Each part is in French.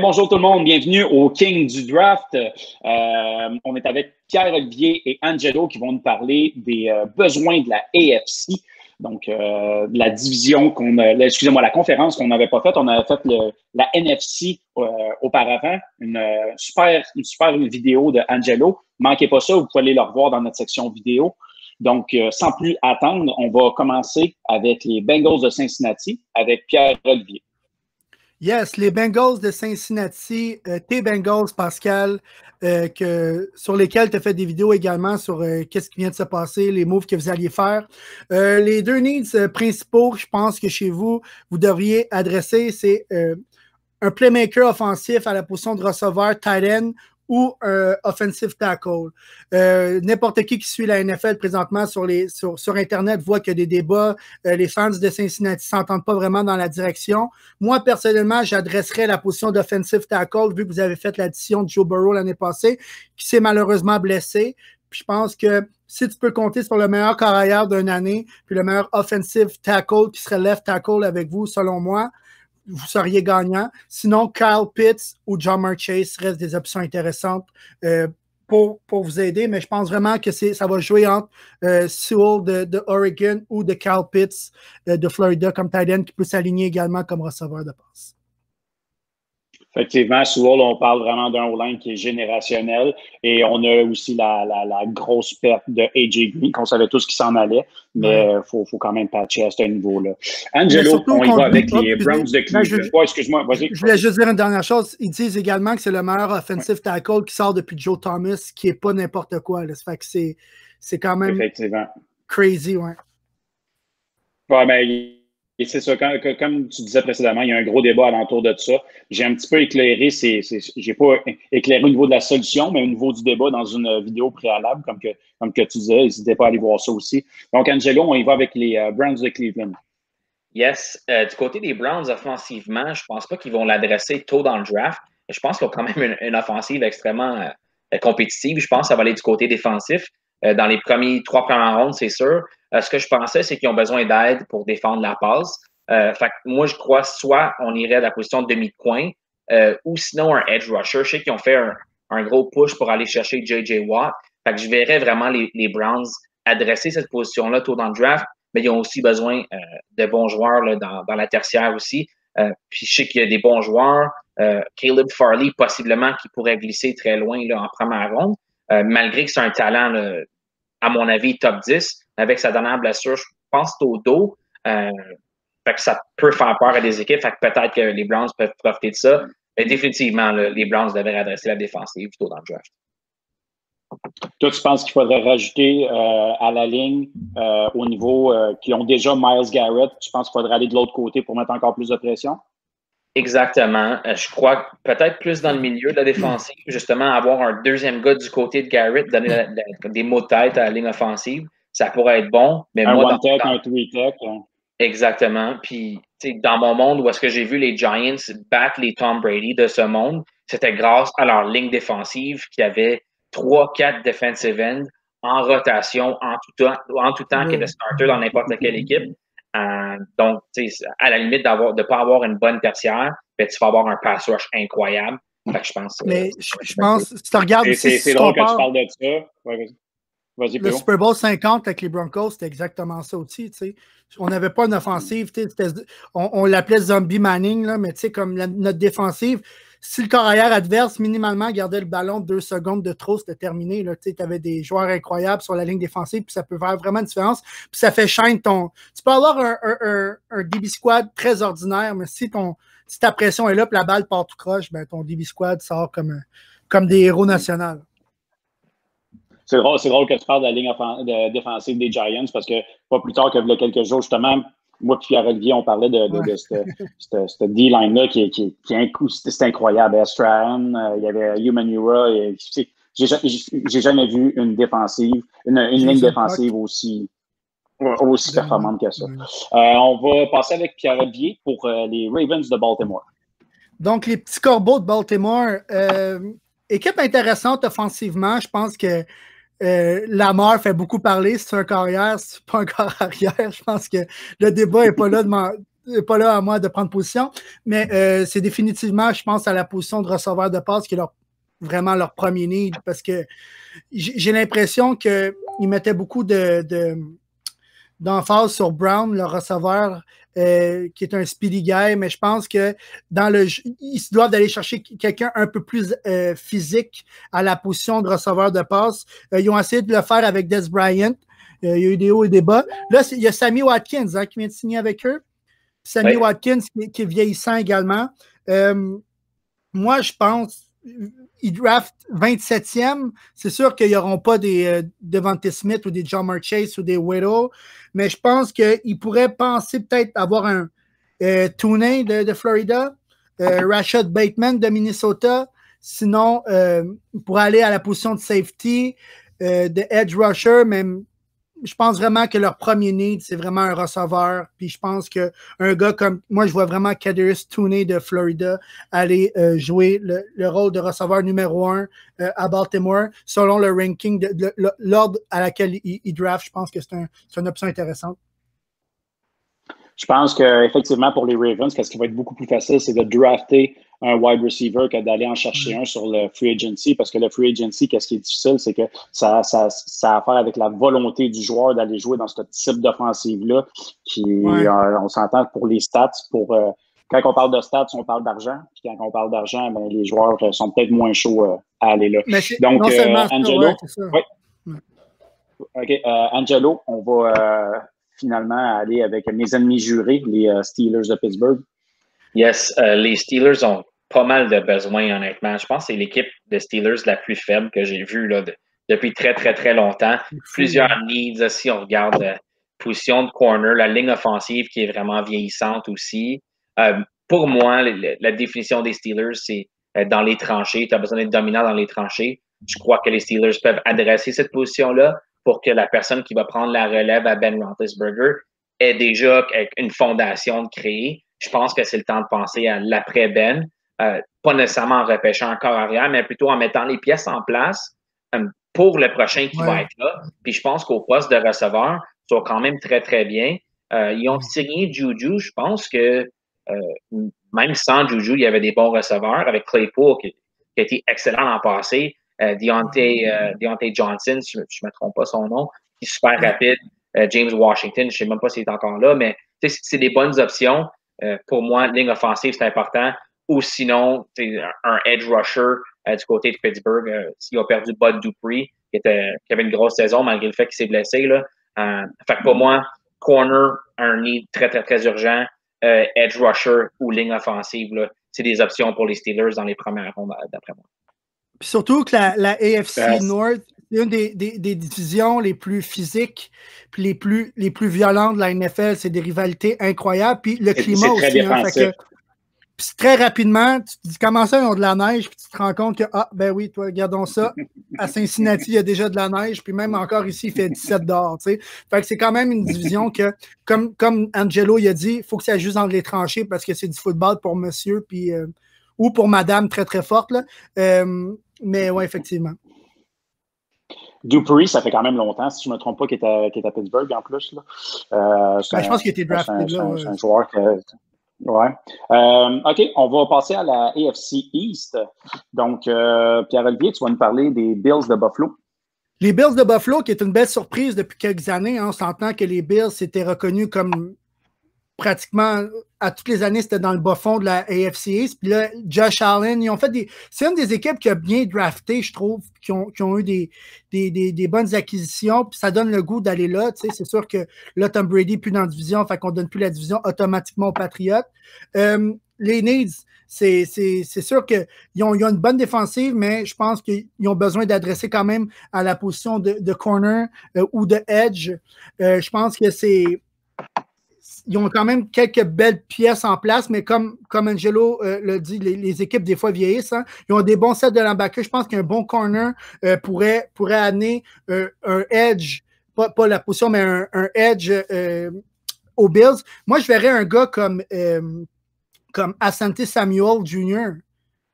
bonjour tout le monde, bienvenue au King du Draft. Euh, on est avec Pierre-Olivier et Angelo qui vont nous parler des euh, besoins de la AFC. Donc, euh, la division qu'on excusez-moi, la conférence qu'on n'avait pas faite, on avait fait la NFC auparavant, une super, une super vidéo de Angelo. Manquez pas ça, vous pouvez aller le revoir dans notre section vidéo. Donc, sans plus attendre, on va commencer avec les Bengals de Cincinnati avec Pierre-Olivier. Yes, les Bengals de Cincinnati, euh, tes Bengals, Pascal, euh, que, sur lesquels tu as fait des vidéos également sur euh, qu'est-ce qui vient de se passer, les moves que vous alliez faire. les deux needs principaux, je pense que chez vous, vous devriez adresser, c'est un playmaker offensif à la position de receveur, tight end ou un offensive tackle. Euh, n'importe qui qui suit la NFL présentement sur, les, sur, sur Internet voit qu'il y a des débats. Euh, les fans de Cincinnati s'entendent pas vraiment dans la direction. Moi, personnellement, j'adresserais la position d'offensive tackle vu que vous avez fait l'addition de Joe Burrow l'année passée, qui s'est malheureusement blessé. Puis je pense que si tu peux compter sur le meilleur carrière d'une année, puis le meilleur offensive tackle qui serait left tackle avec vous, selon moi, vous seriez gagnant. Sinon, Kyle Pitts ou John Chase restent des options intéressantes euh, pour, vous aider, mais je pense vraiment que ça va jouer entre euh, Sewell de, ou de Kyle Pitts euh, de Florida comme tight qui peut s'aligner également comme receveur de passe. Effectivement, Sewell, on parle vraiment d'un O-line qui est générationnel et on a aussi la, grosse perte de AJ Green, qu'on savait tous qui s'en allait, mais il faut, quand même patcher à ce niveau-là. Angelo, on y va avec les Browns de Cleveland. excuse-moi, vas-y. Je voulais juste dire une dernière chose. Ils disent également que c'est le meilleur offensive tackle qui sort depuis Joe Thomas, qui n'est pas n'importe quoi. Là. Ça fait que c'est quand même crazy, ouais. Ouais, mais et c'est ça, comme tu disais précédemment, il y a un gros débat alentour de ça. J'ai un petit peu éclairé, c'est, j'ai pas éclairé au niveau de la solution, mais au niveau du débat dans une vidéo préalable, comme que, comme que tu disais, n'hésitez pas à aller voir ça aussi. Donc, Angelo, on y va avec les euh, Browns de Cleveland. Yes. Euh, du côté des Browns, offensivement, je pense pas qu'ils vont l'adresser tôt dans le draft. Je pense qu'ils ont quand même une, offensive extrêmement euh, compétitive. Je pense que ça va aller du côté défensif. dans les premiers trois premières rondes, c'est sûr. Euh, ce que je pensais, c'est qu'ils ont besoin d'aide pour défendre la passe. Euh, fait moi, je crois soit on irait à la position de demi-coin euh, ou sinon un edge rusher. Je sais qu'ils ont fait un, gros push pour aller chercher J.J. Watt. Fait que je verrais vraiment les, Browns adresser cette position-là tôt dans le draft, mais ils ont aussi besoin de bons joueurs là, dans, dans, la tertiaire aussi. puis je sais qu'il y a des bons joueurs. Caleb Farley, possiblement, qui pourrait glisser très loin là, en première ronde, malgré que c'est un talent, à mon avis, top 10 avec sa dernière blessure, je pense au dos. Euh, fait que ça peut faire peur à des équipes. Fait que peut-être que les Browns peuvent profiter de ça. Mais définitivement, les Browns devraient adresser la défensive plutôt dans le draft. Toi, tu penses qu'il faudrait rajouter euh, à la ligne euh, au niveau qui ont déjà Miles Garrett, tu penses qu'il faudrait aller de l'autre côté pour mettre encore plus de pression? Exactement. je crois peut-être plus dans le milieu de la défensive, justement, avoir un deuxième gars du côté de Garrett, donner des mots de tête à la ligne offensive ça pourrait être bon. Mais un moi, one un three tech. Exactement. Puis, dans mon monde où est-ce que j'ai vu les Giants battre les Tom Brady de ce monde, c'était grâce à leur ligne défensive qui avait trois, quatre defensive ends en rotation en tout temps, en tout temps, qui est le starter dans n'importe quelle équipe. Euh, donc, à la limite d'avoir de ne pas avoir une bonne tertiaire, ben, tu vas avoir un pass rush incroyable. Fait que je pense. Mais je, pense, si tu regardes. C'est drôle que tu parles de ça. Ouais, le Super Bowl 50 avec les Broncos, c'était exactement ça aussi. On n'avait pas une offensive. On, l'appelait Zombie Manning, là, mais comme notre défensive, si le corps arrière adverse minimalement gardait le ballon deux secondes de trop, c'était terminé. Tu avais des joueurs incroyables sur la ligne défensive, puis ça peut faire vraiment une différence. Puis ça fait shine ton. Tu peux avoir un, DB squad très ordinaire, mais si, ta pression est là, puis la balle part tout croche, ben, ton DB squad sort comme, des héros nationaux. C'est drôle, que tu parles de la ligne défensive des Giants parce que pas plus tard que quelques jours, justement, moi et Olivier, on parlait de, de, cette, D-line-là qui, qui, qui, un coup, c'était incroyable. Estrahan, euh, il y avait Humanura. J'ai jamais vu une défensive, une, ligne défensive aussi, aussi performante que ça. Euh, on va passer avec Pierre-Olivier pour euh, les Ravens de Baltimore. Donc, les petits corbeaux de Baltimore. équipe intéressante offensivement. Je pense que euh, la mort fait beaucoup parler. C'est un carrière, c'est pas un corps arrière. Je pense que le débat n'est pas là pas là à moi de prendre position, mais euh, c'est définitivement, je pense, à la position de receveur de passe qui est vraiment leur premier need parce que j'ai l'impression qu'ils mettaient beaucoup de, d'emphase sur Brown, le receveur, euh, qui est un speedy guy, mais je pense que dans le ils doivent aller chercher quelqu'un un peu plus euh, physique à la position de receveur de passe. Euh, ils ont essayé de le faire avec Des Bryant. il y a eu des hauts et des bas. Là, il y a Sammy Watkins hein, qui vient de signer avec eux. Sammy Watkins qui, est vieillissant également. moi, je pense ils draftent 27e. C'est sûr qu'ils n'auront pas des euh, Devante Smith ou des John Chase ou des Widow, mais je pense qu'ils pourraient penser peut-être avoir un euh, de, Florida, euh, Rashad Bateman de Minnesota. Sinon, euh, pour aller à la position de safety, de edge rusher, même je pense vraiment que leur premier need, c'est vraiment un receveur. Puis je pense qu'un gars comme moi, je vois vraiment Kadarius Tooney de Florida aller euh, jouer le, rôle de receveur numéro un euh, à Baltimore, selon le ranking, de, l'ordre à laquelle il, draft. Je pense que c'est une option intéressante. Je pense qu'effectivement, pour les Ravens, ce qui va être beaucoup plus facile, c'est de drafter un wide receiver que d'aller en chercher un sur le free agency. Parce que le free agency, qu'est-ce qui est difficile, c'est que ça, ça, ça a à faire avec la volonté du joueur d'aller jouer dans ce type d'offensive-là. Qui, euh, on s'entend pour les stats, pour euh, quand on parle de stats, on parle d'argent. Puis quand on parle d'argent, ben, les joueurs euh, sont peut-être moins chauds à aller là. Donc, Angelo, OK, Angelo, on va finalement aller avec mes ennemis jurés, les Steelers de Pittsburgh. Yes, les Steelers ont pas mal de besoins, honnêtement. Je pense que c'est l'équipe de Steelers la plus faible que j'ai vue là, depuis très, très, très longtemps. Plusieurs needs, si on regarde la euh, position de corner, la ligne offensive qui est vraiment vieillissante aussi. Euh, pour moi, la, définition des Steelers, c'est euh, dans les tranchées. Tu as besoin d'être dominant dans les tranchées. Je crois que les Steelers peuvent adresser cette position-là pour que la personne qui va prendre la relève à Ben Roethlisberger ait déjà une fondation de créer. Je pense que c'est le temps de penser à l'après-Ben. Euh, pas nécessairement en repêchant encore arrière, mais plutôt en mettant les pièces en place euh, pour le prochain qui va être là. Puis je pense qu'au poste de receveur, sont quand même très, très bien. Euh, ils ont signé Juju. Je pense que même sans Juju, il y avait des bons receveurs avec Claypool qui, a été excellent l'an passé. Deontay, Johnson, si je ne me trompe pas son nom, qui est super rapide. James Washington, je ne sais même pas s'il est encore là, mais c'est des bonnes options. pour moi, ligne offensive, c'est important ou sinon un edge rusher euh, du côté de Pittsburgh. Euh, s'il a perdu Bud Dupree, qui, était, qui avait une grosse saison malgré le fait qu'il s'est blessé. Là. Euh, fait que pour moi, corner, un need très, très, très urgent. edge rusher ou ligne offensive, c'est des options pour les Steelers dans les premières rondes, d'après moi. Puis surtout que la, la AFC North, c'est une des, des, des, divisions les plus physiques, puis les plus, les plus violentes de la NFL. C'est des rivalités incroyables. Puis le climat aussi. Hein, fait puis très rapidement, tu te dis comment ça, ils ont de la neige, puis tu te rends compte que, ah, ben oui, toi, regardons ça. À Cincinnati, il y a déjà de la neige, puis même encore ici, il fait 17 dehors. Tu sais. Fait que c'est quand même une division que, comme, comme Angelo il a dit, il faut que ça juste dans les tranchées parce que c'est du football pour monsieur, puis, euh, ou pour madame très, très forte. Là. Euh, mais oui, effectivement. Dupree, ça fait quand même longtemps, si je ne me trompe pas, qu'il est, est, à Pittsburgh en plus. Là. Euh, ben, je pense qu'il était drafté. C'est un, joueur que, Ouais. Euh, OK, on va passer à la AFC East. Donc, euh, Pierre-Olivier, tu vas nous parler des Bills de Buffalo. Les Bills de Buffalo, qui est une belle surprise depuis quelques années, hein, on s'entend que les Bills étaient reconnus comme pratiquement à toutes les années, c'était dans le bas fond de la AFC. Puis là, Josh Allen, ils ont fait des. C'est une des équipes qui a bien drafté, je trouve, qui ont, eu des, bonnes acquisitions. Puis ça donne le goût d'aller là. Tu sais, c'est sûr que là, Tom Brady plus dans la division, fait qu'on donne plus la division automatiquement aux Patriotes. Euh, les Needs, c'est sûr qu'ils ont, une bonne défensive, mais je pense qu'ils ont besoin d'adresser quand même à la position de, de corner euh, ou de edge. Euh, je pense que c'est ils ont quand même quelques belles pièces en place, mais comme, comme Angelo euh, le dit, les, équipes, des fois, vieillissent. Hein. Ils ont des bons sets de linebacker. Je pense qu'un bon corner euh, pourrait, pourrait amener euh, un edge, pas, pas, la position, mais un, edge aux Bills. Moi, je verrais un gars comme, comme Asante Samuel Jr.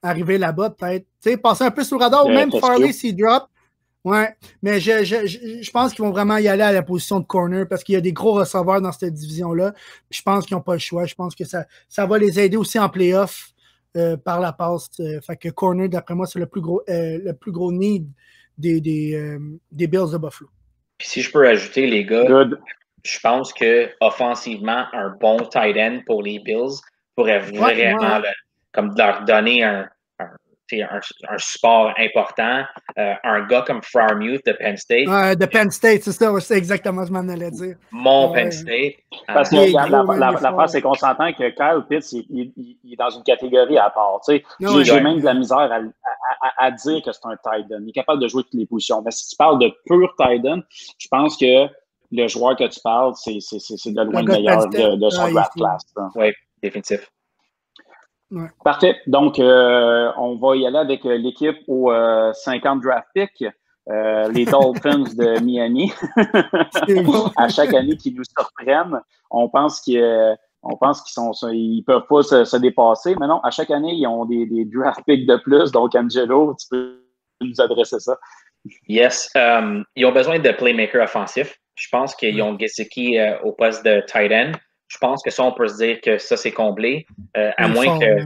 arriver là-bas, peut-être. Passer un peu sous le radar, ou même Farley s'il drop. Ouais, mais je, je, je pense qu'ils vont vraiment y aller à la position de corner parce qu'il y a des gros receveurs dans cette division-là. Je pense qu'ils n'ont pas le choix. Je pense que ça, ça va les aider aussi en playoff euh, par la passe. Euh, fait que corner, d'après moi, c'est le plus gros euh, le plus gros need des, des, des, Bills de Buffalo. Puis si je peux ajouter, les gars, je pense que offensivement, un bon tight end pour les Bills pourrait vraiment comme leur donner un, un, un, support important. Euh, un gars comme Farmuth de Penn State. de Penn State, c'est ça, c'est exactement ce que je m'en allais dire. Mon Penn State. Parce que la, la, c'est qu'on s'entend que Kyle Pitts, il, il, est dans une catégorie à part. J'ai même de la misère à, à, à dire que c'est un tight end. Il est capable de jouer toutes les positions. Mais si tu parles de pur tight end, je pense que le joueur que tu parles, c'est de loin le meilleur de, de, son draft class. Oui, définitif. Parfait. Donc, euh, on va y aller avec euh, l'équipe aux 50 euh, draft picks. les Dolphins de Miami. à chaque année qu'ils nous surprennent, on pense qu'ils on pense qu'ils sont, ils peuvent pas se, dépasser. Mais non, à chaque année, ils ont des, des draft picks de plus. Donc, Angelo, tu peux nous adresser ça. Yes. ils ont besoin de playmakers offensifs. Je pense qu'ils ont Gesicki au poste de tight end je pense que ça, on peut se dire que ça, c'est comblé. Euh, à moins que.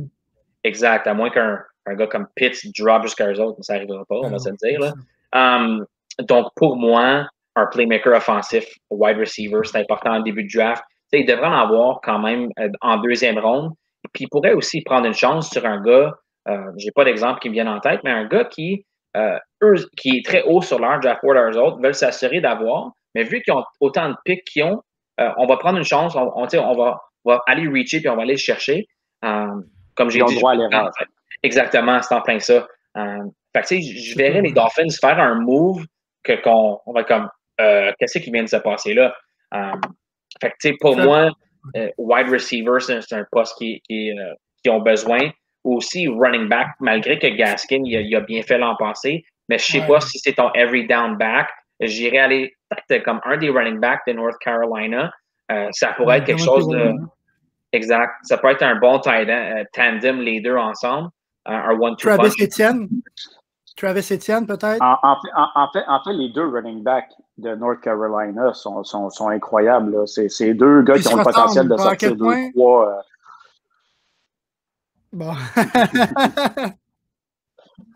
Exact, à moins qu'un un gars comme Pitts drop jusqu'à eux autres, mais ça n'arrivera pas, on va se le dire. Là. Um, donc, pour moi, un playmaker offensif, wide receiver, c'est important au début de draft. il devrait en avoir quand même euh, en deuxième ronde. Puis il pourrait aussi prendre une chance sur un gars, euh, j'ai pas d'exemple qui me vienne en tête, mais un gars qui, euh, eux, qui est très haut sur leur draft board à eux autres, veulent s'assurer d'avoir, mais vu qu'ils ont autant de picks qu'ils ont, euh, on va prendre une chance, on, on, va, aller reacher puis on va aller le chercher. Euh, comme j'ai dit. Droit à exactement, c'est en plein ça. Euh, fait je verrais les Dolphins faire un move que qu'on on va comme qu'est-ce qui vient de se passer là? fait que, pour moi, wide receiver, c'est un poste qui, qui, qui, ont besoin. Aussi, running back, malgré que Gaskin, il a, bien fait l'an passé, mais je ne sais pas si c'est ton every down back. J'irais aller peut-être comme un des running backs de North Carolina. Euh, ça pourrait être quelque chose de. Exact. Ça pourrait être un bon euh, tandem, les deux ensemble. un one-two Travis Etienne? Travis Etienne, peut-être? En, fait, en, fait, les deux running backs de North Carolina sont, sont, sont incroyables. C'est deux gars qui ont le potentiel de sortir deux, trois. Euh, bon.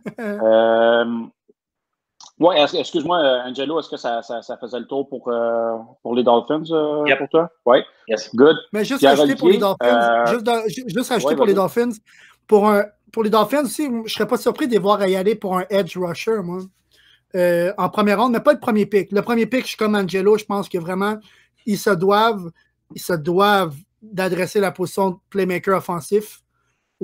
euh, oui, excuse-moi, euh, Angelo, est-ce que ça, ça, ça, faisait le tour pour, euh, pour les Dolphins euh, pour toi? Oui. Yes. Good. Mais juste rajouter pour les Dolphins, juste, juste rajouter pour les Dolphins, pour, un, pour les Dolphins aussi, je ne serais pas surpris de les voir y aller pour un edge rusher, moi. en première ronde, mais pas le premier pick. Le premier pick, je suis comme Angelo, je pense que vraiment, ils se doivent, ils se doivent d'adresser la position de playmaker offensif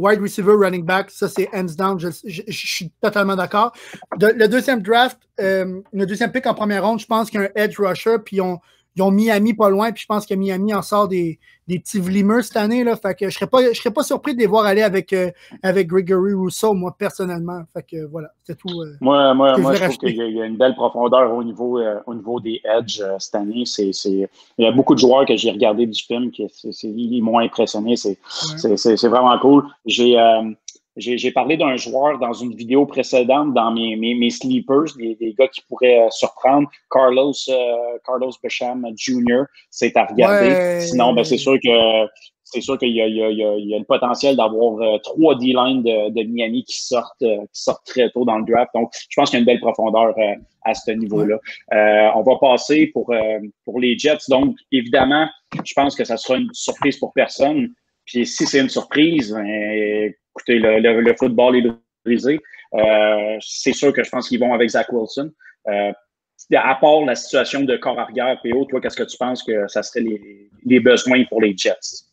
wide receiver, running back, ça c'est hands down, je, suis totalement d'accord. le deuxième draft, euh, le deuxième pick en première ronde, je pense qu'il y a un edge rusher, puis on, ils ont Miami pas loin, puis je pense que Miami en sort des, des petits vlimeux cette année. Là, fait que je serais pas, je serais pas surpris de les voir aller avec, euh, avec Gregory Rousseau, moi, personnellement. Fait que voilà, c'est tout. Euh, moi, moi, moi je, trouve qu'il y a une belle profondeur au niveau, euh, au niveau des edges cette année. C'est, il y a beaucoup de joueurs que j'ai regardé du film qui ils m'ont impressionné. C'est, c'est, vraiment cool. J'ai j'ai parlé d'un joueur dans une vidéo précédente dans mes, mes, mes sleepers, des, des, gars qui pourraient euh, surprendre. Carlos, euh, Carlos Becham Jr., c'est à regarder. Sinon, ben, c'est sûr que c'est sûr qu'il y, y, y, a le potentiel d'avoir euh, trois D-line de, de, Miami qui sortent, qui sortent très tôt dans le draft. Donc, je pense qu'il y a une belle profondeur à ce niveau-là. on va passer pour, pour les Jets. Donc, évidemment, je pense que ça sera une surprise pour personne. Puis si c'est une surprise, ben, écoutez, le, football est brisé. Euh, c'est sûr que je pense qu'ils vont avec Zach Wilson. Euh, à part la situation de corps arrière, PO, toi, qu'est-ce que tu penses que ça serait les, besoins pour les Jets?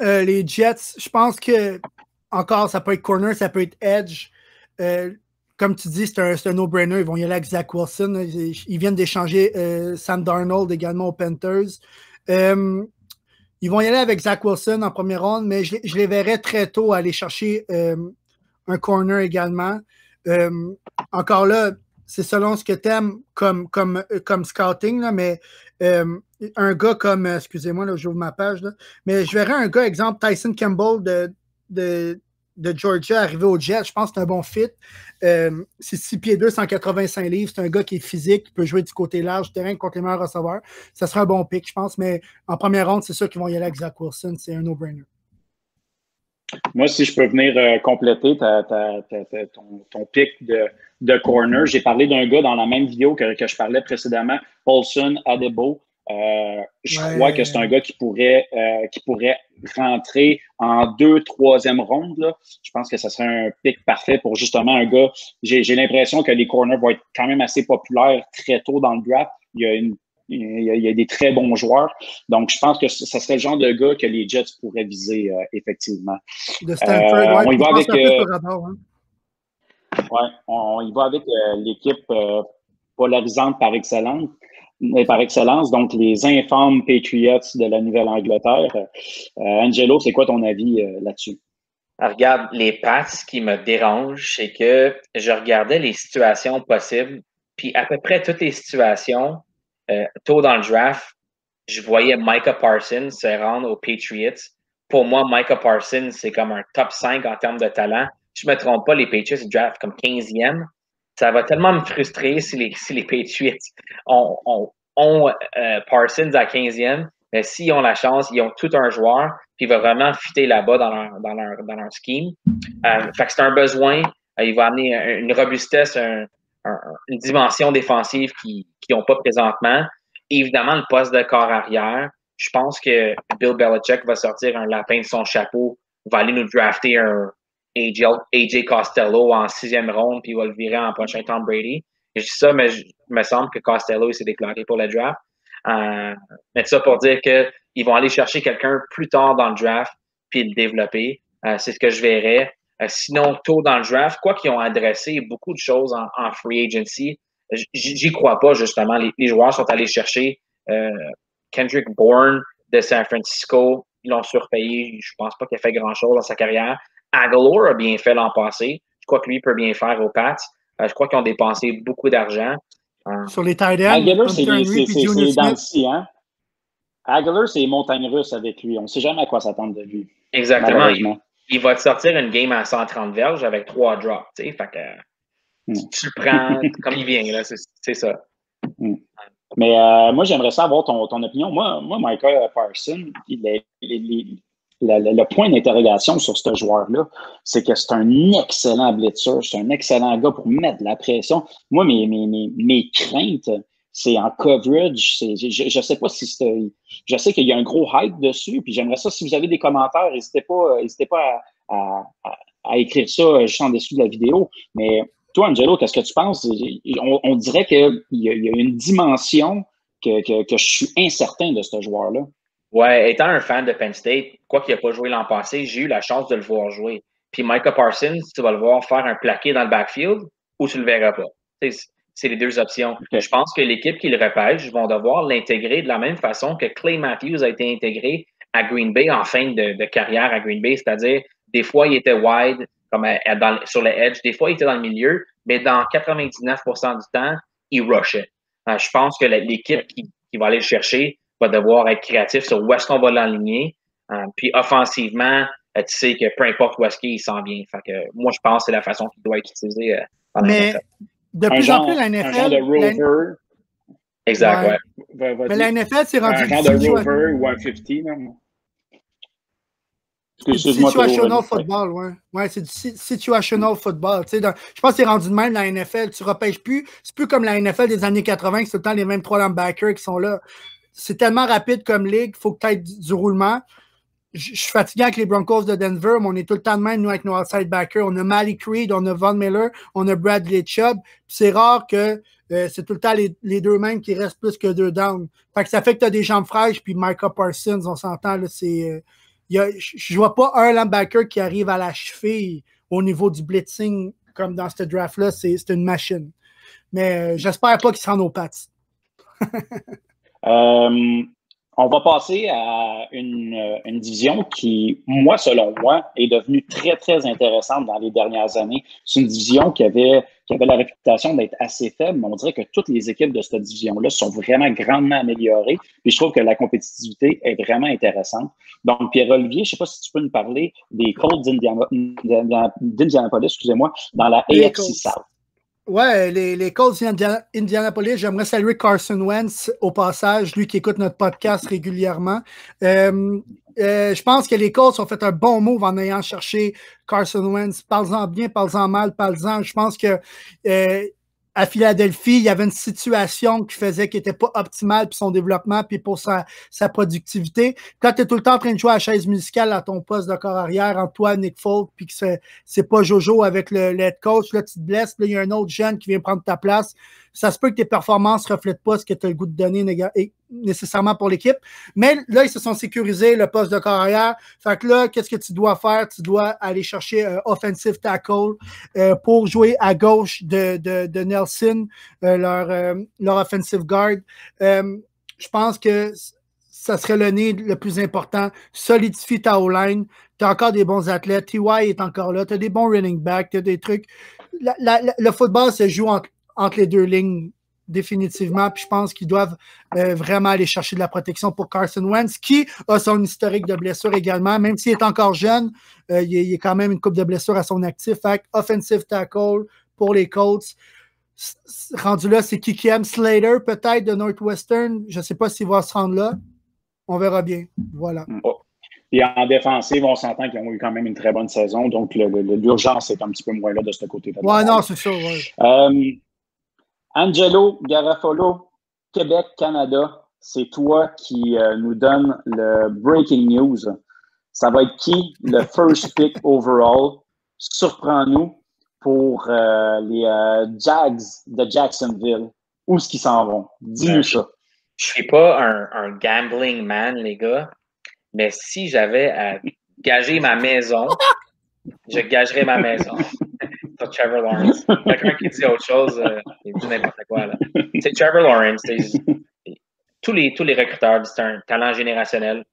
Euh, les Jets, je pense que encore, ça peut être corner, ça peut être edge. comme tu dis, c'est un, no-brainer. Ils vont y aller avec Zach Wilson. Ils, viennent d'échanger Sam Darnold également aux Panthers. Ils vont y aller avec Zach Wilson en première ronde, mais je, les verrais très tôt aller chercher euh, un corner également. Euh, encore là, c'est selon ce que tu aimes comme, comme, comme scouting, là, mais euh, un gars comme, excusez-moi, j'ouvre ma page, là, mais je verrais un gars, exemple, Tyson Campbell de, de, de Georgia arrivé au Jet. Je pense que c'est un bon fit. Euh, c'est 6 pieds 2, 185 livres. C'est un gars qui est physique, qui peut jouer du côté large terrain contre les meilleurs receveurs. Ça serait un bon pick, je pense. Mais en première ronde, c'est sûr qu'ils vont y aller avec Zach Wilson. C'est un no-brainer. Moi, si je peux venir euh, compléter ton, pic de, corner, j'ai parlé d'un gars dans la même vidéo que, je parlais précédemment, Paulson Adebo. Euh, je crois que c'est un gars qui pourrait, euh, qui pourrait rentrer en deux, troisième ronde. Je pense que ce serait un pic parfait pour justement un gars. J'ai l'impression que les corners vont être quand même assez populaires très tôt dans le draft. Il y a une il y, a, des très bons joueurs. Donc, je pense que ce serait le genre de gars que les Jets pourraient viser, euh, effectivement. De Stanford, euh, on y va avec. Euh, hein. ouais, on, y va avec l'équipe polarisante par excellence. Par excellence, donc les infâmes Patriots de la Nouvelle-Angleterre. Angelo, c'est quoi ton avis là-dessus? Ah, regarde, les passes qui me dérangent, c'est que je regardais les situations possibles, puis à peu près toutes les situations, euh, tôt dans le draft, je voyais Micah Parsons se rendre aux Patriots. Pour moi, Micah Parsons, c'est comme un top 5 en termes de talent. Je ne me trompe pas, les Patriots draft comme 15e. Ça va tellement me frustrer si les, si les Patriots ont, euh, Parsons à 15e. Mais s'ils ont la chance, ils ont tout un joueur, il va vraiment fitter là-bas dans leur, dans, leur, dans leur scheme. Euh, fait que c'est un besoin. il va amener une robustesse, un, une dimension défensive qu'ils n'ont pas présentement. évidemment, le poste de corps arrière, je pense que Bill Belichick va sortir un lapin de son chapeau, va aller nous drafter un AJ, Costello en sixième ronde, puis il va le virer en prochain Tom Brady. je dis ça, mais il me semble que Costello s'est déclaré pour le draft. Euh, mais ça pour dire qu'ils vont aller chercher quelqu'un plus tard dans le draft, puis le développer. Euh, c'est ce que je verrais. Euh, sinon, tôt dans le draft, quoi qu'ils ont adressé beaucoup de choses en, free agency, j'y crois pas, justement. Les, joueurs sont allés chercher euh, Kendrick Bourne de San Francisco. Ils l'ont surpayé. Je pense pas qu'il a fait grand-chose dans sa carrière. Aguilar a bien fait l'an passé. Je crois que lui peut bien faire aux Pats. Euh, je crois qu'ils ont dépensé beaucoup d'argent. Sur les tight ends, Aguilar, c'est dans le hein? Aguilar, c'est montagne russe avec lui. On ne sait jamais à quoi s'attendre de lui. Exactement il va te sortir une game à 130 verges avec trois drops. Tu sais, fait que hmm. tu le prends comme il vient, là, c'est ça. Hmm. Mais euh, moi, j'aimerais savoir ton, ton, opinion. Moi, moi, Michael Parson, le point d'interrogation sur ce joueur-là, c'est que c'est un excellent blitzer, c'est un excellent gars pour mettre de la pression. Moi, mes, mes, mes, mes craintes, c'est en coverage. Je sais pas si c'est. Je sais qu'il y a un gros hype dessus, puis j'aimerais ça. Si vous avez des commentaires, n'hésitez pas, n'hésitez pas à, écrire ça juste en dessous de la vidéo. Mais toi, Angelo, qu'est-ce que tu penses? On, dirait qu'il y, a une dimension que, je suis incertain de ce joueur-là. Ouais, étant un fan de Penn State, quoi qu'il n'ait pas joué l'an passé, j'ai eu la chance de le voir jouer. Puis Micah Parsons, tu vas le voir faire un plaqué dans le backfield ou tu le verras pas? C'est les deux options. Je pense que l'équipe qui le repêche vont devoir l'intégrer de la même façon que Clay Matthews a été intégré à Green Bay en fin de, carrière à Green Bay, c'est-à-dire des fois il était wide comme sur le edge, des fois il était dans le milieu, mais dans 99% du temps, il rushait. Euh, je pense que l'équipe qui, va aller le chercher va devoir être créatif sur où est-ce qu'on va l'enligner. Euh, puis offensivement, euh, tu sais que peu importe où est-ce qu'il s'en vient. Fait que moi, je pense que c'est la façon qu'il doit être utilisé. mais de plus en plus, la NFL. Un genre de rover. Exact, ouais. Mais la NFL, c'est rendu. Un genre de rover ou un 50, non? C'est du situational football, ouais. Ouais, c'est du situational football. je pense que c'est rendu de même la NFL. Tu ne repêches plus. C'est plus comme la NFL des années 80, c'est tout le temps les mêmes trois linebackers qui sont là. C'est tellement rapide comme ligue, il faut que tu aies du roulement je suis fatigué avec les Broncos de Denver, mais on est tout le temps de même, nous, avec nos outside backers. On a Malik Creed, on a Von Miller, on a Bradley Chubb. C'est rare que euh, c'est tout le temps les, deux mêmes qui restent plus que deux downs. Fait que ça fait que tu as des jambes fraîches, puis Micah Parsons, on s'entend. Euh, je vois pas un linebacker qui arrive à la au niveau du blitzing comme dans ce draft-là. C'est une machine. Mais euh, j'espère pas qu'il se rende aux pattes. On va passer à une, euh, une, division qui, moi, selon moi, est devenue très, très intéressante dans les dernières années. C'est une division qui avait, qui avait la réputation d'être assez faible, mais on dirait que toutes les équipes de cette division-là sont vraiment grandement améliorées. Puis je trouve que la compétitivité est vraiment intéressante. Donc, Pierre-Olivier, je ne sais pas si tu peux nous parler des Colts d'Indianapolis, excusez-moi, dans la AFC South. Ouais, les, les Colts d'Indianapolis, j'aimerais saluer Carson Wentz au passage, lui qui écoute notre podcast régulièrement. Euh, euh, je pense que les Colts ont fait un bon move en ayant cherché Carson Wentz. Parle-en bien, parle-en mal, parle-en. Je pense que euh, à Philadelphie, il y avait une situation qui faisait qu'il n'était pas optimal pour son développement puis pour sa, sa productivité. Quand tu es tout le temps en train de jouer à la chaise musicale à ton poste de corps arrière, en toi, Nick Folk, puis que c'est pas Jojo avec le, le, head coach, là, tu te blesses, là, il y a un autre jeune qui vient prendre ta place ça se peut que tes performances ne reflètent pas ce que tu as le goût de donner nécessairement pour l'équipe. Mais là, ils se sont sécurisés le poste de carrière. Fait que là, qu'est-ce que tu dois faire? Tu dois aller chercher un offensive tackle euh, pour jouer à gauche de, de, Nelson, euh, leur, euh, leur offensive guard. je pense que ça serait le nez le plus important. Solidifie ta O-line. Tu as encore des bons athlètes. TY est encore là. Tu as des bons running backs. Tu as des trucs. le football se joue entre entre les deux lignes définitivement. Puis je pense qu'ils doivent euh, vraiment aller chercher de la protection pour Carson Wentz, qui a son historique de blessure également. Même s'il est encore jeune, euh, il, y a quand même une coupe de blessure à son actif. Fait offensive tackle pour les Colts. Rendu là, c'est qui qui aime Slater, peut-être, de Northwestern. Je ne sais pas s'il va se rendre là. On verra bien. Voilà. Oh. Et en défensive, on s'entend qu'ils ont eu quand même une très bonne saison. Donc, l'urgence est un petit peu moins là de ce côté-là. Ouais, non, c'est. Ouais. Euh, Angelo Garafolo, Québec, Canada, c'est toi qui euh, nous donne le breaking news. Ça va être qui le first pick overall? Surprends-nous pour euh, les euh, Jags de Jacksonville. Où est-ce qu'ils s'en vont? Dis-nous ça. Je suis pas un, un, gambling man, les gars, mais si j'avais à gager ma maison, je gagerais ma maison. Trevor Lawrence. Quelqu'un dit autre chose, euh, il dit n'importe quoi. C'est Trevor Lawrence. Tous les, tous les recruteurs, c'est un talent générationnel.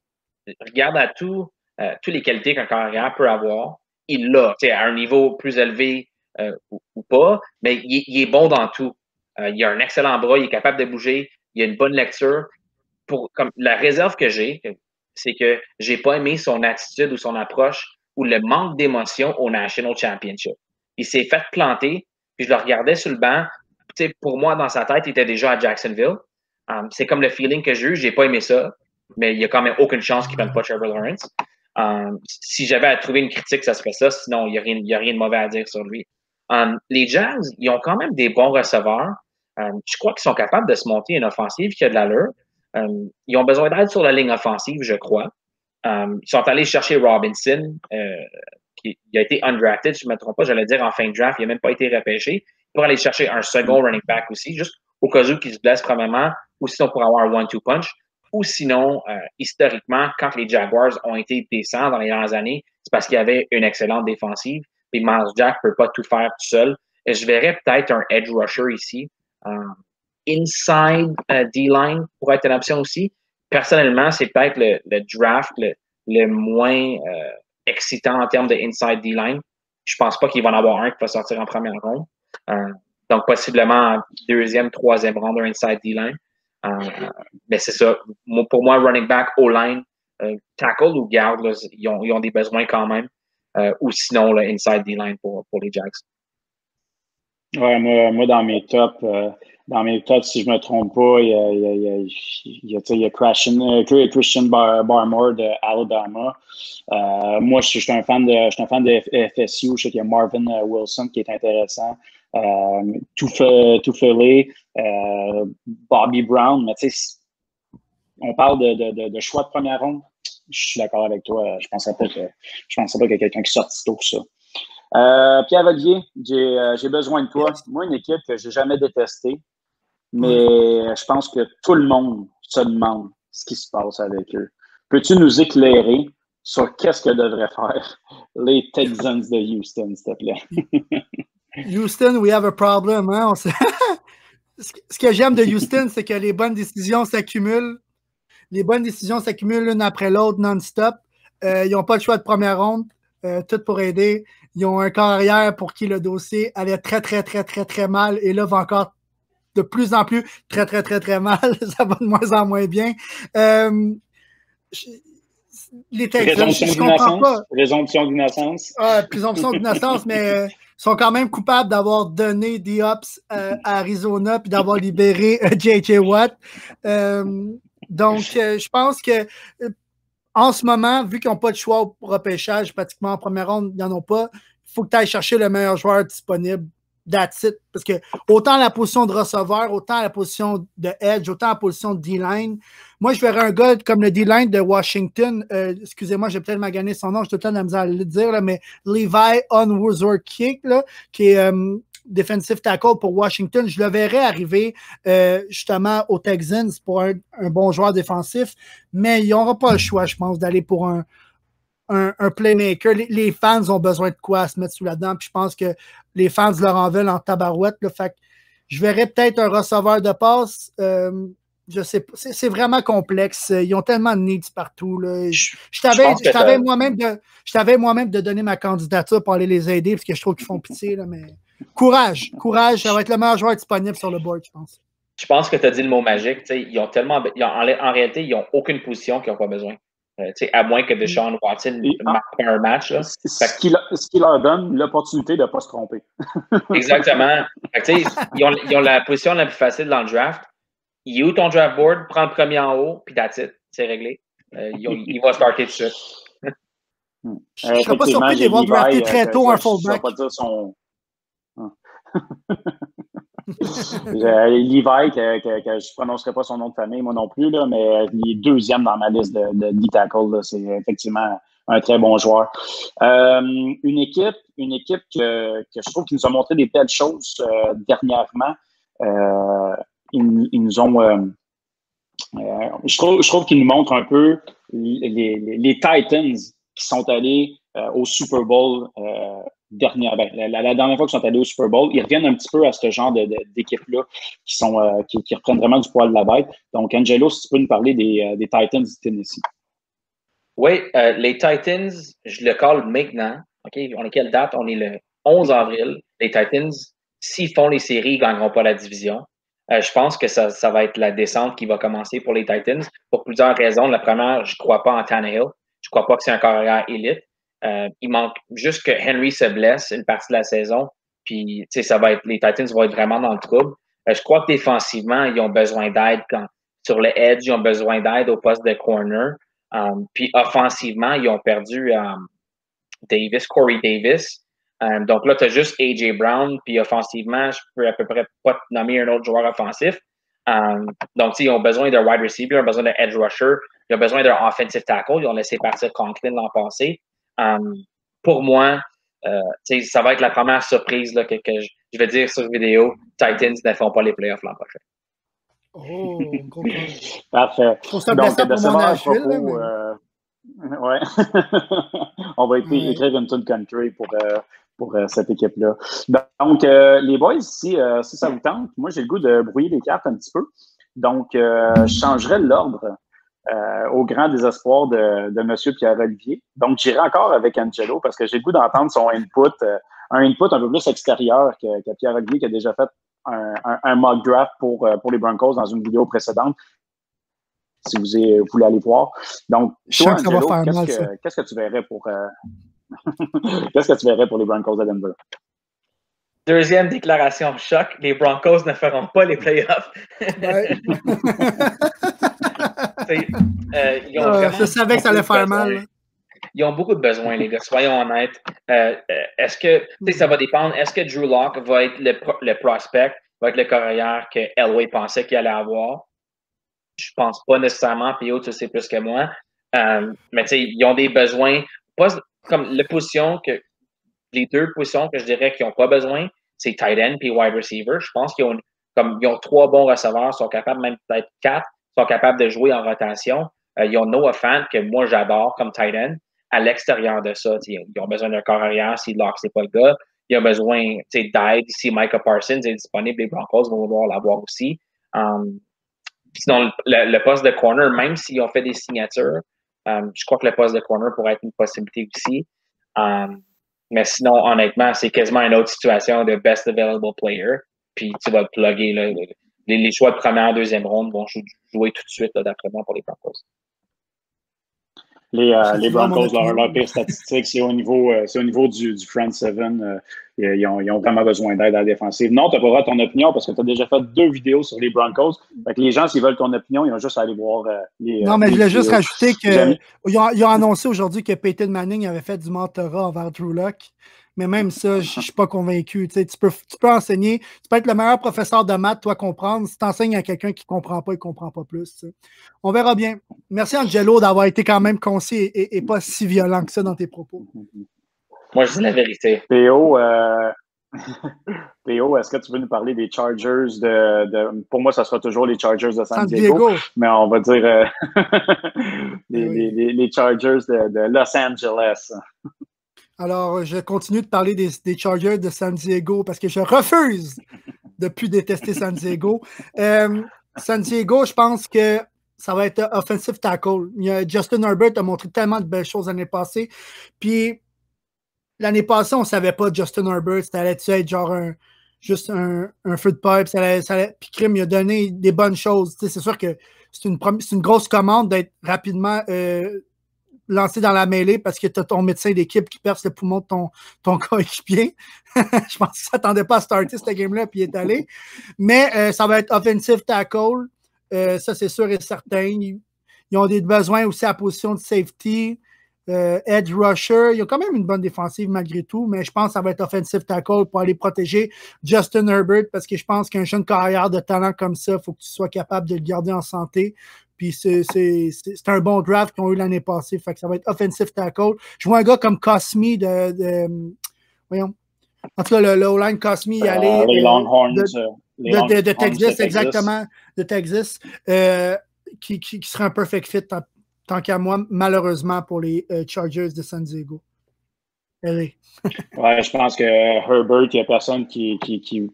Regarde à tout, euh, toutes les qualités qu'un carrière peut avoir. Il l'a, à un niveau plus élevé euh, ou, pas, mais il, est bon dans tout. il a un excellent bras, il est capable de bouger, il a une bonne lecture. Pour, comme, la réserve que j'ai, c'est que j'ai pas aimé son attitude ou son approche ou le manque d'émotion au National Championship. Il s'est fait planter, puis je le regardais sur le banc. pour moi, dans sa tête, il était déjà à Jacksonville. Um, c'est comme le feeling que j'ai eu. J'ai pas aimé ça, mais il n'y a quand même aucune chance qu'il ne prenne pas Trevor Lawrence. Um, si j'avais à trouver une critique, ça serait ça. Sinon, il n'y a, rien, a rien de mauvais à dire sur lui. Um, les Jazz, ils ont quand même des bons receveurs. je crois qu'ils sont capables de se monter une offensive qui a de l'allure. ils ont besoin d'aide sur la ligne offensive, je crois. ils sont allés chercher Robinson, euh, qui a été undrafted, je ne me trompe pas, j'allais dire en fin de draft, il n'a même pas été repêché, pour aller chercher un second running back aussi, juste au cas où qu'il se blesse premièrement, ou sinon pour avoir un one-two punch, ou sinon, euh, historiquement, quand les Jaguars ont été décents dans les dernières années, c'est parce qu'il y avait une excellente défensive, et Miles Jack ne peut pas tout faire tout seul. Et je verrais peut-être un edge rusher ici. Euh, inside euh, D-line pourrait être une option aussi. Personnellement, c'est peut-être le, draft le, moins excitant en termes de inside D-line. Je pense pas qu'il va en avoir un qui va sortir en première ronde. Euh, donc, possiblement deuxième, troisième ronde, inside D-line. Euh, mais c'est ça. Pour moi, running back, O-line, euh, tackle ou garde, ils, ont, des besoins quand même. ou sinon, le inside D-line pour, pour les Jags. Ouais, moi, moi, dans mes tops, dans mes tops, si je ne me trompe pas, il y a, il y a, il y a, il y a Christian, Christian Barmore de Alabama. Euh, moi, je, suis un fan de, je suis un fan de FSU. Je sais qu'il y a Marvin euh, Wilson qui est intéressant. Euh, euh, Bobby Brown. Mais tu sais, on parle de, de, de, choix de première ronde. Je suis d'accord avec toi. Je ne pensais pas que je pensais pas qu'il y a quelqu'un qui sorte tôt ça. Euh, Pierre Valier, j'ai besoin de toi. Moi, une équipe que j'ai jamais détestée, mais je pense que tout le monde se demande ce qui se passe avec eux. Peux-tu nous éclairer sur qu'est-ce que devraient faire les Texans de Houston, s'il te plaît? Houston, we have a problem. Hein? ce que j'aime de Houston, c'est que les bonnes décisions s'accumulent. Les bonnes décisions s'accumulent l'une après l'autre non-stop. Euh, ils n'ont pas le choix de première ronde. Euh, tout pour aider. ils ont un carrière pour qui le dossier allait très, très, très, très, très mal et là va encore de plus en plus très, très, très, très mal. Ça va de moins en moins bien. Euh, les Texans, je, comprends pas. Présomption d'innocence. Ah, présomption d'innocence, mais euh, sont quand même coupables d'avoir donné des ups euh, à Arizona puis d'avoir libéré J.J. Watt. donc, je pense que en ce moment, vu qu'ils n'ont pas de choix au repêchage, pratiquement en première ronde, ils n'en ont pas, il faut que tu ailles chercher le meilleur joueur disponible. That's it. Parce que autant la position de receveur, autant la position de edge, autant la position de D-line. Moi, je verrais un gars comme le D-line de Washington. Euh, excusez-moi, j'ai peut-être magané son nom, je tout le temps de la à le dire, là, mais Levi Kick, qui est euh, defensive tackle pour Washington. Je le verrais arriver euh, justement aux Texans pour un, bon joueur défensif, mais ils n'auront pas le choix, je pense, d'aller pour un, un, playmaker. Les, fans ont besoin de quoi se mettre sous la dent, puis je pense que les fans leur en veulent en tabarouette. le fait je verrais peut-être un receveur de passe. Euh, je sais pas. C'est vraiment complexe. Ils ont tellement de needs partout. Là. Je, t'avais moi-même de, je moi-même de donner ma candidature pour aller les aider parce que je trouve qu'ils font pitié. Là, mais courage, courage, ça va être le meilleur joueur disponible sur le board, je pense. Je pense que tu as dit le mot magique. Ils ont tellement. en, réalité, ils n'ont aucune position qu'ils n'ont pas besoin. Euh, à moins que Deshaun Watson marque un match. Là. Ce, qui, leur donne l'opportunité de ne pas se tromper. Exactement. ils, ont, ils, ont, la position la plus facile dans le draft. Il où ton draft board, prends le premier en haut, puis that's it. C'est réglé. Euh, il, va starter tout de suite. Hmm. Je ne serais pas surpris de les voir drafter très euh, tôt un fullback. Je ne pas dire son, Levi, que, je ne prononcerai pas son nom de famille, moi non plus, là, mais il est deuxième dans ma liste de, de tackle. C'est effectivement un très bon joueur. Euh, une équipe, une équipe que, je trouve qui nous a montré des belles choses euh, dernièrement. Euh, ils, nous ont. je trouve, je trouve qu'ils nous montrent un peu les Titans qui sont allés au Super Bowl dernière, ben, la, dernière fois qu'ils sont allés au Super Bowl, ils reviennent un petit peu à ce genre d'équipe-là qui, euh, qui, reprennent vraiment du poil de la bête. Donc, Angelo, si tu peux nous parler des, euh, Titans du Tennessee. Oui, euh, les Titans, je le colle maintenant. OK, on est quelle date? On est le 11 avril. Les Titans, s'ils font les séries, ils ne gagneront pas la division. je pense que ça, ça, va être la descente qui va commencer pour les Titans pour plusieurs raisons. La première, je ne crois pas en Tannehill. Je ne crois pas que c'est un carrière élite. Euh, il manque juste que Henry se blesse une partie de la saison. Puis, ça va être, les Titans vont être vraiment dans le trouble. Euh, je crois que défensivement, ils ont besoin d'aide quand, sur le edge, ils ont besoin d'aide au poste de corner. Um, puis offensivement, ils ont perdu Davis, Corey Davis. Donc là, tu as juste AJ Brown. Puis offensivement, je peux à peu près pas te nommer un autre joueur offensif. donc, ils ont besoin d'un wide receiver, ils ont besoin d'un edge rusher, ils ont besoin d'un offensive tackle. Ils ont laissé partir Conklin l'an passé. Um, pour moi, euh, ça va être la première surprise là, que, je, vais dire sur vidéo. Titans ne font pas les playoffs l'an prochain. Oh, Parfait. Donc, de ce propos, euh, ouais. on va écrire une tune country pour, euh, pour cette équipe-là. Donc, les boys, si, si ça vous tente, moi, j'ai le goût de brouiller les cartes un petit peu. Donc, je changerai l'ordre euh, au grand désespoir de, de M. Pierre-Olivier. Donc, j'irai encore avec Angelo parce que j'ai le goût d'entendre son input, euh, un input un peu plus extérieur que, que Pierre-Olivier qui a déjà fait un, un, mock draft pour, euh, pour les Broncos dans une vidéo précédente. Si vous, voulez aller voir. Donc, toi, Angelo, qu'est-ce que, tu verrais pour qu'est-ce que tu verrais pour les Broncos de Denver? Deuxième déclaration choc, les Broncos ne feront pas les playoffs. Euh, ah, je savais que ça allait faire mal. Ils ont beaucoup de besoins, les gars, soyons honnêtes. Euh, euh, est-ce que, ça va dépendre, est-ce que Drew Locke va être le, prospect, va être le carrière que Elway pensait qu'il allait avoir? Je pense pas nécessairement, puis tu sais plus que moi. mais tu sais, ils ont des besoins, pas comme la position que, les deux positions que je dirais qu'ils n'ont pas besoin, c'est tight end puis wide receiver. Je pense qu'ils ont, comme, ils ont trois bons receveurs, sont capables même peut-être quatre, sont capables de jouer en rotation. Euh, ils ont Noah Fant, que moi j'adore comme tight end. À l'extérieur de ça, ils ont besoin d'un corps arrière si Locke, c'est pas le cas. Ils ont besoin d'aide si Micah Parsons est disponible. Les Broncos vont vouloir l'avoir aussi. Um, sinon, le, poste de corner, même s'ils ont fait des signatures, um, je crois que le poste de corner pourrait être une possibilité aussi. Um, Mais sinon, honnêtement, c'est quasiment une autre situation de best available player. Puis tu vas le plugger. Là, les, choix de première, deuxième ronde vont jouer tout de suite, d'après moi, pour les Broncos. Les, euh, les Broncos, leur, leur, pire statistique, c'est au niveau, euh, au niveau du, du front seven. Euh, ils, ont, ils, ont, vraiment besoin d'aide à la défensive. Non, tu n'as pas ton opinion parce que tu as déjà fait deux vidéos sur les Broncos. Fait que les gens, s'ils veulent ton opinion, ils ont juste à aller voir les. Non, mais je voulais juste rajouter qu'ils ont, ils ont annoncé aujourd'hui que Peyton Manning avait fait du mentorat envers Drew Locke. Mais même ça, je ne suis pas convaincu. Tu, peux, tu peux enseigner, tu peux être le meilleur professeur de maths, toi comprendre. Si tu enseignes à quelqu'un qui ne comprend pas, il ne comprend pas plus. On verra bien. Merci Angelo d'avoir été quand même concis et, pas si violent que ça dans tes propos. Moi, je dis la vérité. Théo, euh... Théo, est-ce que tu veux nous parler des Chargers de, Pour moi, ça sera toujours les Chargers de San, Diego, mais on va dire euh, les, Chargers de Los Angeles. Alors, je continue de parler des, Chargers de San Diego parce que je refuse de plus détester San Diego. Euh, San Diego, je pense que ça va être offensive tackle. Justin Herbert a montré tellement de belles choses l'année passée. Puis, l'année passée, on ne savait pas Justin Herbert. Ça allait être genre un, juste un, feu de pipe. Ça puis Krim, il a donné des bonnes choses. c'est sûr que c'est une, une, grosse commande d'être rapidement euh, lancé dans la mêlée parce que tu as ton médecin d'équipe qui perce le poumon de ton, ton coéquipier. je pense qu'il ne s'attendait pas à starter cette game-là, puis il est allé. Mais euh, ça va être offensive tackle. Euh, ça, c'est sûr et certain. Ils, ont des besoins aussi à position de safety. Euh, edge rusher. Ils ont quand même une bonne défensive malgré tout, mais je pense que ça va être offensive tackle pour aller protéger Justin Herbert parce que je pense qu'un jeune carrière de talent comme ça, il faut que tu sois capable de le garder en santé puis c'est un bon draft qu'ils ont eu l'année passée. Fait que ça va être offensive tackle. Je vois un gars comme Cosmi de, de voyons. En tout cas, le, le line Cosmi, il euh, allait. les Longhorns. De, de, de, Texas, exactement. De Texas. Euh, qui, qui, serait un perfect fit tant, qu'à moi, malheureusement, pour les euh, Chargers de San Diego. ouais, je pense que Herbert, il n'y a personne qui, qui, qui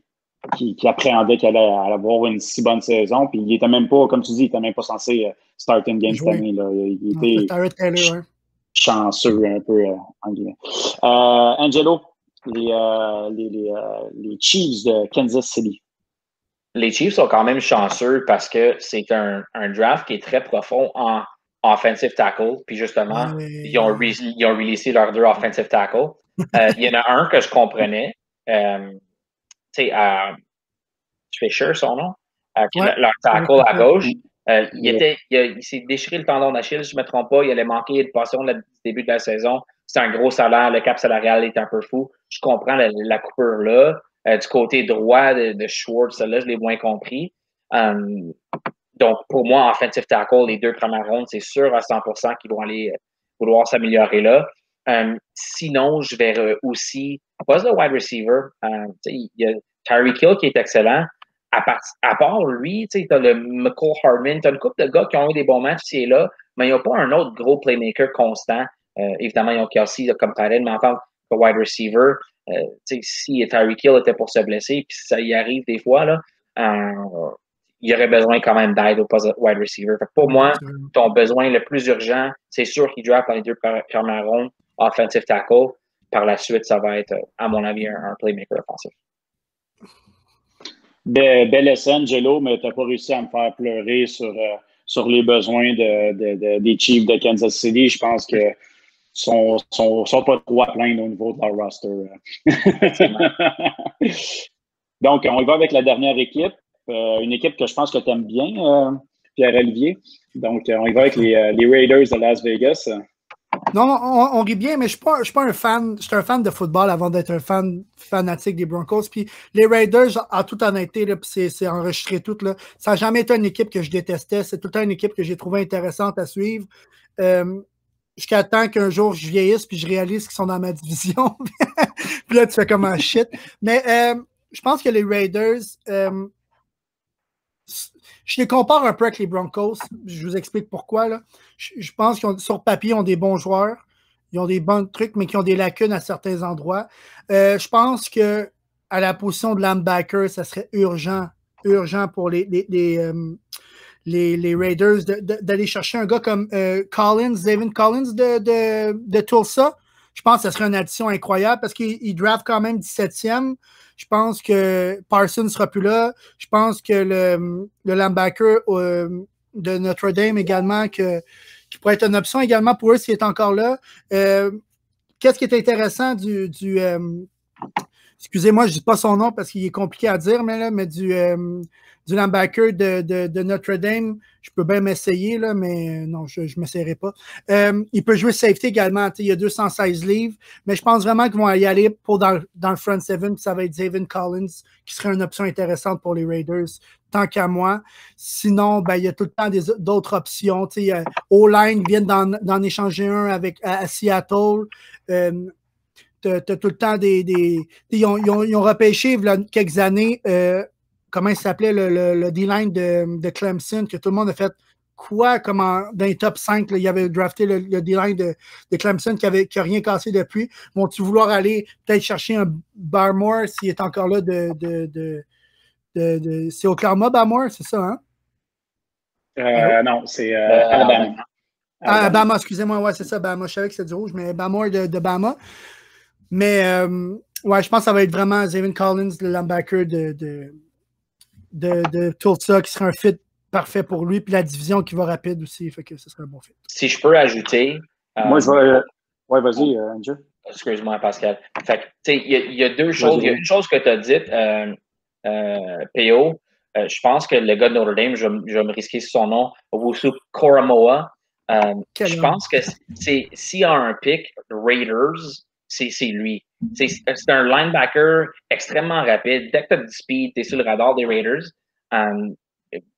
qui, appréhendait qu'elle allait, avoir une si bonne saison. Puis il était même pas, comme tu dis, il était même pas censé euh, start une game cette année. Là. Il était chanceux un peu euh, anglais. Euh, Angelo, les, les, les, Chiefs de Kansas City. Les Chiefs sont quand même chanceux parce que c'est un, un, draft qui est très profond en offensive tackle. Puis justement, ah ils, ont ils ont releasé leurs deux offensive tackle. il y en a un que je comprenais sais, à Fisher, son nom, leur tackle à gauche. Euh, il, était, il, s'est déchiré le tendon d'Achille, si je ne me trompe pas. Il allait manquer de passion au début de la saison. C'est un gros salaire. Le cap salarial est un peu fou. Je comprends la, coupure là. Euh, du côté droit de, Schwartz, là, je l'ai moins compris. Um, donc, pour moi, offensive tackle, les deux premières rondes, c'est sûr à 100% qu'ils vont aller vouloir s'améliorer là. Um, sinon, je vais aussi, pas le wide receiver, um, il y a Tyreek Hill qui est excellent. À, à part lui, tu as le McCall Hardman, tu as une couple de gars qui ont eu des bons matchs ici et là, mais il n'y a pas un autre gros playmaker constant. Euh, évidemment, ils ont Kelsey comme Tyrell, mais encore que wide receiver, euh, si Tyreek Hill était pour se blesser, puis ça y arrive des fois, là, euh, il y aurait besoin quand même d'aide au poste de wide receiver. pour moi, ton besoin le plus urgent, c'est sûr qu'il draft dans les deux premières rondes offensive tackle. Par la suite, ça va être, à mon avis, un, playmaker offensif. Bel essai, Angelo, mais tu n'as pas réussi à me faire pleurer sur, euh, sur les besoins de, des Chiefs de Kansas City. Je pense que sont, sont, sont pas trop à plaindre au niveau de leur roster. Donc, on y va avec la dernière équipe. Euh, une équipe que je pense que tu aimes bien, euh, Pierre-Olivier. Donc, on y va avec les, les Raiders de Las Vegas. Non, on, rit bien, mais je suis, pas un fan. Je suis un fan de football avant d'être un fan fanatique des Broncos. Puis les Raiders, en toute honnêteté, c'est enregistré tout. Ça n'a jamais été une équipe que je détestais. C'est tout le temps une équipe que j'ai trouvé intéressante à suivre. Euh, Jusqu'à temps qu'un jour je vieillisse puis je réalise qu'ils sont dans ma division. puis là, tu fais comme un shit. Mais euh, je pense que les Raiders, euh, je les compare un peu avec les Broncos. Je vous explique pourquoi. Là. Je, pense qu'ils sur papier, ont des bons joueurs. Ils ont des bons trucs, mais qui ont des lacunes à certains endroits. Euh, je pense que à la position de linebacker, ça serait urgent, urgent pour les, les, les, euh, Raiders d'aller chercher un gars comme euh, Collins, David Collins de, de, de Tulsa. Je pense que ce serait une addition incroyable parce qu'il draft quand même 17e. Je pense que Parsons ne sera plus là. Je pense que le, le linebacker euh, de Notre-Dame également, que, qui pourrait être une option également pour eux s'il est encore là. Euh, qu'est-ce qui est intéressant du. du euh, excusez-moi, je ne dis pas son nom parce qu'il est compliqué à dire, mais, là, mais du, du linebacker de, de, Notre-Dame, je peux bien m'essayer, là, mais euh, non, je ne m'essayerai pas. Euh, il peut jouer safety également. Il y a 216 livres, mais je pense vraiment qu'ils vont y aller pour dans, dans le front seven, ça va être David Collins, qui serait une option intéressante pour les Raiders, tant qu'à moi. Sinon, ben, il y a tout le temps d'autres options. O-line vient d'en échanger un avec, à, Seattle. Euh, tu as, tout le temps des. des ils, ont, ils, ont, ils, ont, repêché il quelques années euh, comment il s'appelait, le, le, D-line de, Clemson, que tout le monde a fait quoi, comment, dans les top 5, il y avait drafté le, D-line de, Clemson qui n'a qui rien cassé depuis. Vont-tu vouloir aller peut-être chercher un Barmore s'il est encore là de. de, de, c'est Oklahoma, Barmore, c'est ça, hein? Euh, non, c'est euh, euh, Alabama. Ah, Alabama, excusez-moi, ouais, c'est ça, Bama. Je savais que c'est du rouge, mais Barmore de, de Bama. Mais ouais, je pense que ça va être vraiment Zayvon Collins, le linebacker de, de, de Tulsa qui serait un fit parfait pour lui. Puis la division qui va rapide aussi, fait que ce serait un bon fit. Si je peux ajouter. Euh, Moi, je vais. Euh, ouais, vas-y, euh, Andrew. Excuse-moi, Pascal. Fait il y, y, a deux choses. Il y a une chose que tu as dite, PO. je pense que le gars de Notre Dame, je, je vais me risquer sur son nom, Owusu Koromoa. je pense que s'il y a un pick Raiders, c'est lui. C'est un linebacker extrêmement rapide. Dès que tu as du speed, tu es sur le radar des Raiders. Um,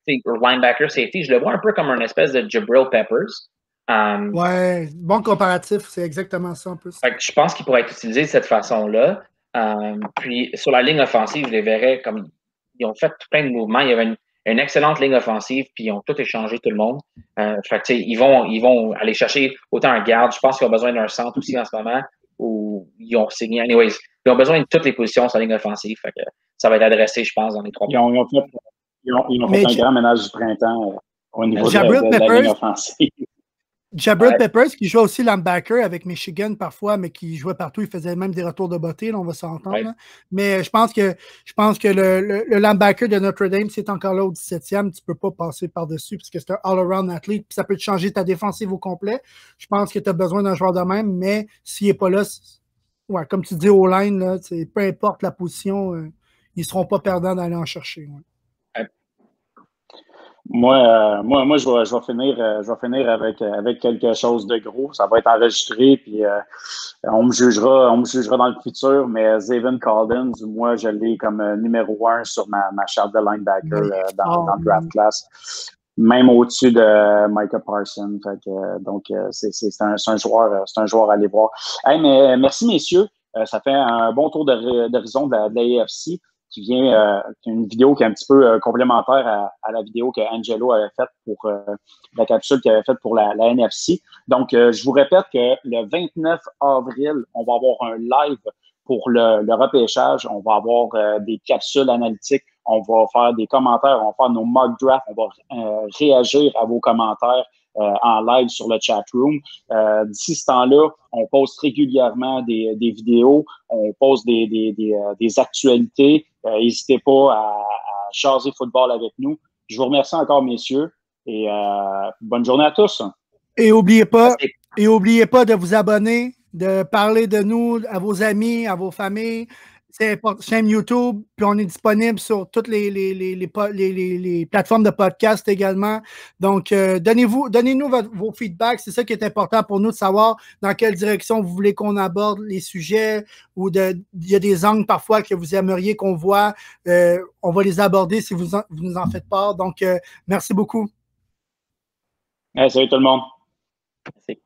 linebacker safety, je le vois un peu comme un espèce de Jabril Peppers. Um, ouais, bon comparatif, c'est exactement ça en plus. je pense qu'il pourrait être utilisé de cette façon-là. Um, puis sur la ligne offensive, je les verrais comme ils ont fait plein de mouvements. Il y avait une, excellente ligne offensive, puis ils ont tout échangé, tout le monde. Euh, fait ils, vont, ils vont aller chercher autant un garde. Je pense qu'ils ont besoin d'un centre aussi en ce moment ou ils ont signé. Anyways, ils ont besoin de toutes les positions sur la ligne offensive. Fait que ça va être adressé, je pense, dans les trois Ils ont, ils ont fait, ils ont, ils ont fait un grand ménage du printemps euh, au niveau de, de, la ligne offensive. Jabril Peppers, qui jouait aussi linebacker avec Michigan parfois, mais qui jouait partout, il faisait même des retours de beauté, on va s'entendre. Mais je pense que je pense que le, le, linebacker de Notre Dame, c'est encore là au 17e, tu ne peux pas passer par-dessus, parce que c'est un all-around athlete, puis ça peut te changer ta défensive au complet. Je pense que tu as besoin d'un joueur de même, mais s'il n'est pas là, ouais, comme tu dis au line, là, peu importe la position, euh, ils ne seront pas perdants d'aller en chercher. Moi, euh, moi, moi, je vais, je vais finir, euh, je vais finir avec, euh, avec quelque chose de gros. Ça va être enregistré, puis on me jugera, on me jugera dans le futur. Mais Zayvon Collins, moi, je l'ai comme numéro un sur ma, ma charte de linebacker dans, dans, le draft class, même au-dessus de Micah Parsons. donc, c'est, c'est, un, un, joueur, c'est un joueur à aller voir. Hey, mais merci messieurs. ça fait un bon tour d'horizon de, de, de l'AFC qui vient, euh, une vidéo qui est un petit peu euh, complémentaire à, la vidéo que Angelo avait faite pour euh, la capsule qu'il avait faite pour la, NFC. Donc, je vous répète que le 29 avril, on va avoir un live pour le, le repêchage. On va avoir des capsules analytiques. On va faire des commentaires. On va faire nos mock drafts. On va réagir à vos commentaires euh, en live sur le chat room. Euh, d'ici ce temps-là, on poste régulièrement des, des, vidéos, on poste des, des, euh, des actualités. N'hésitez pas à, à chaser football avec nous. Je vous remercie encore, messieurs, et bonne journée à tous. Et n'oubliez pas, et oubliez pas de vous abonner, de parler de nous à vos amis, à vos familles c'est chaîne YouTube, puis on est disponible sur toutes les, les, les, les plateformes de podcast également. Donc, euh, donnez-vous, donnez-nous vos feedbacks. C'est ça qui est important pour nous de savoir dans quelle direction vous voulez qu'on aborde les sujets ou de, il y a des angles parfois que vous aimeriez qu'on voit. Euh, on va les aborder si vous, vous nous en faites part. Donc, euh, merci beaucoup. salut tout le monde. Merci.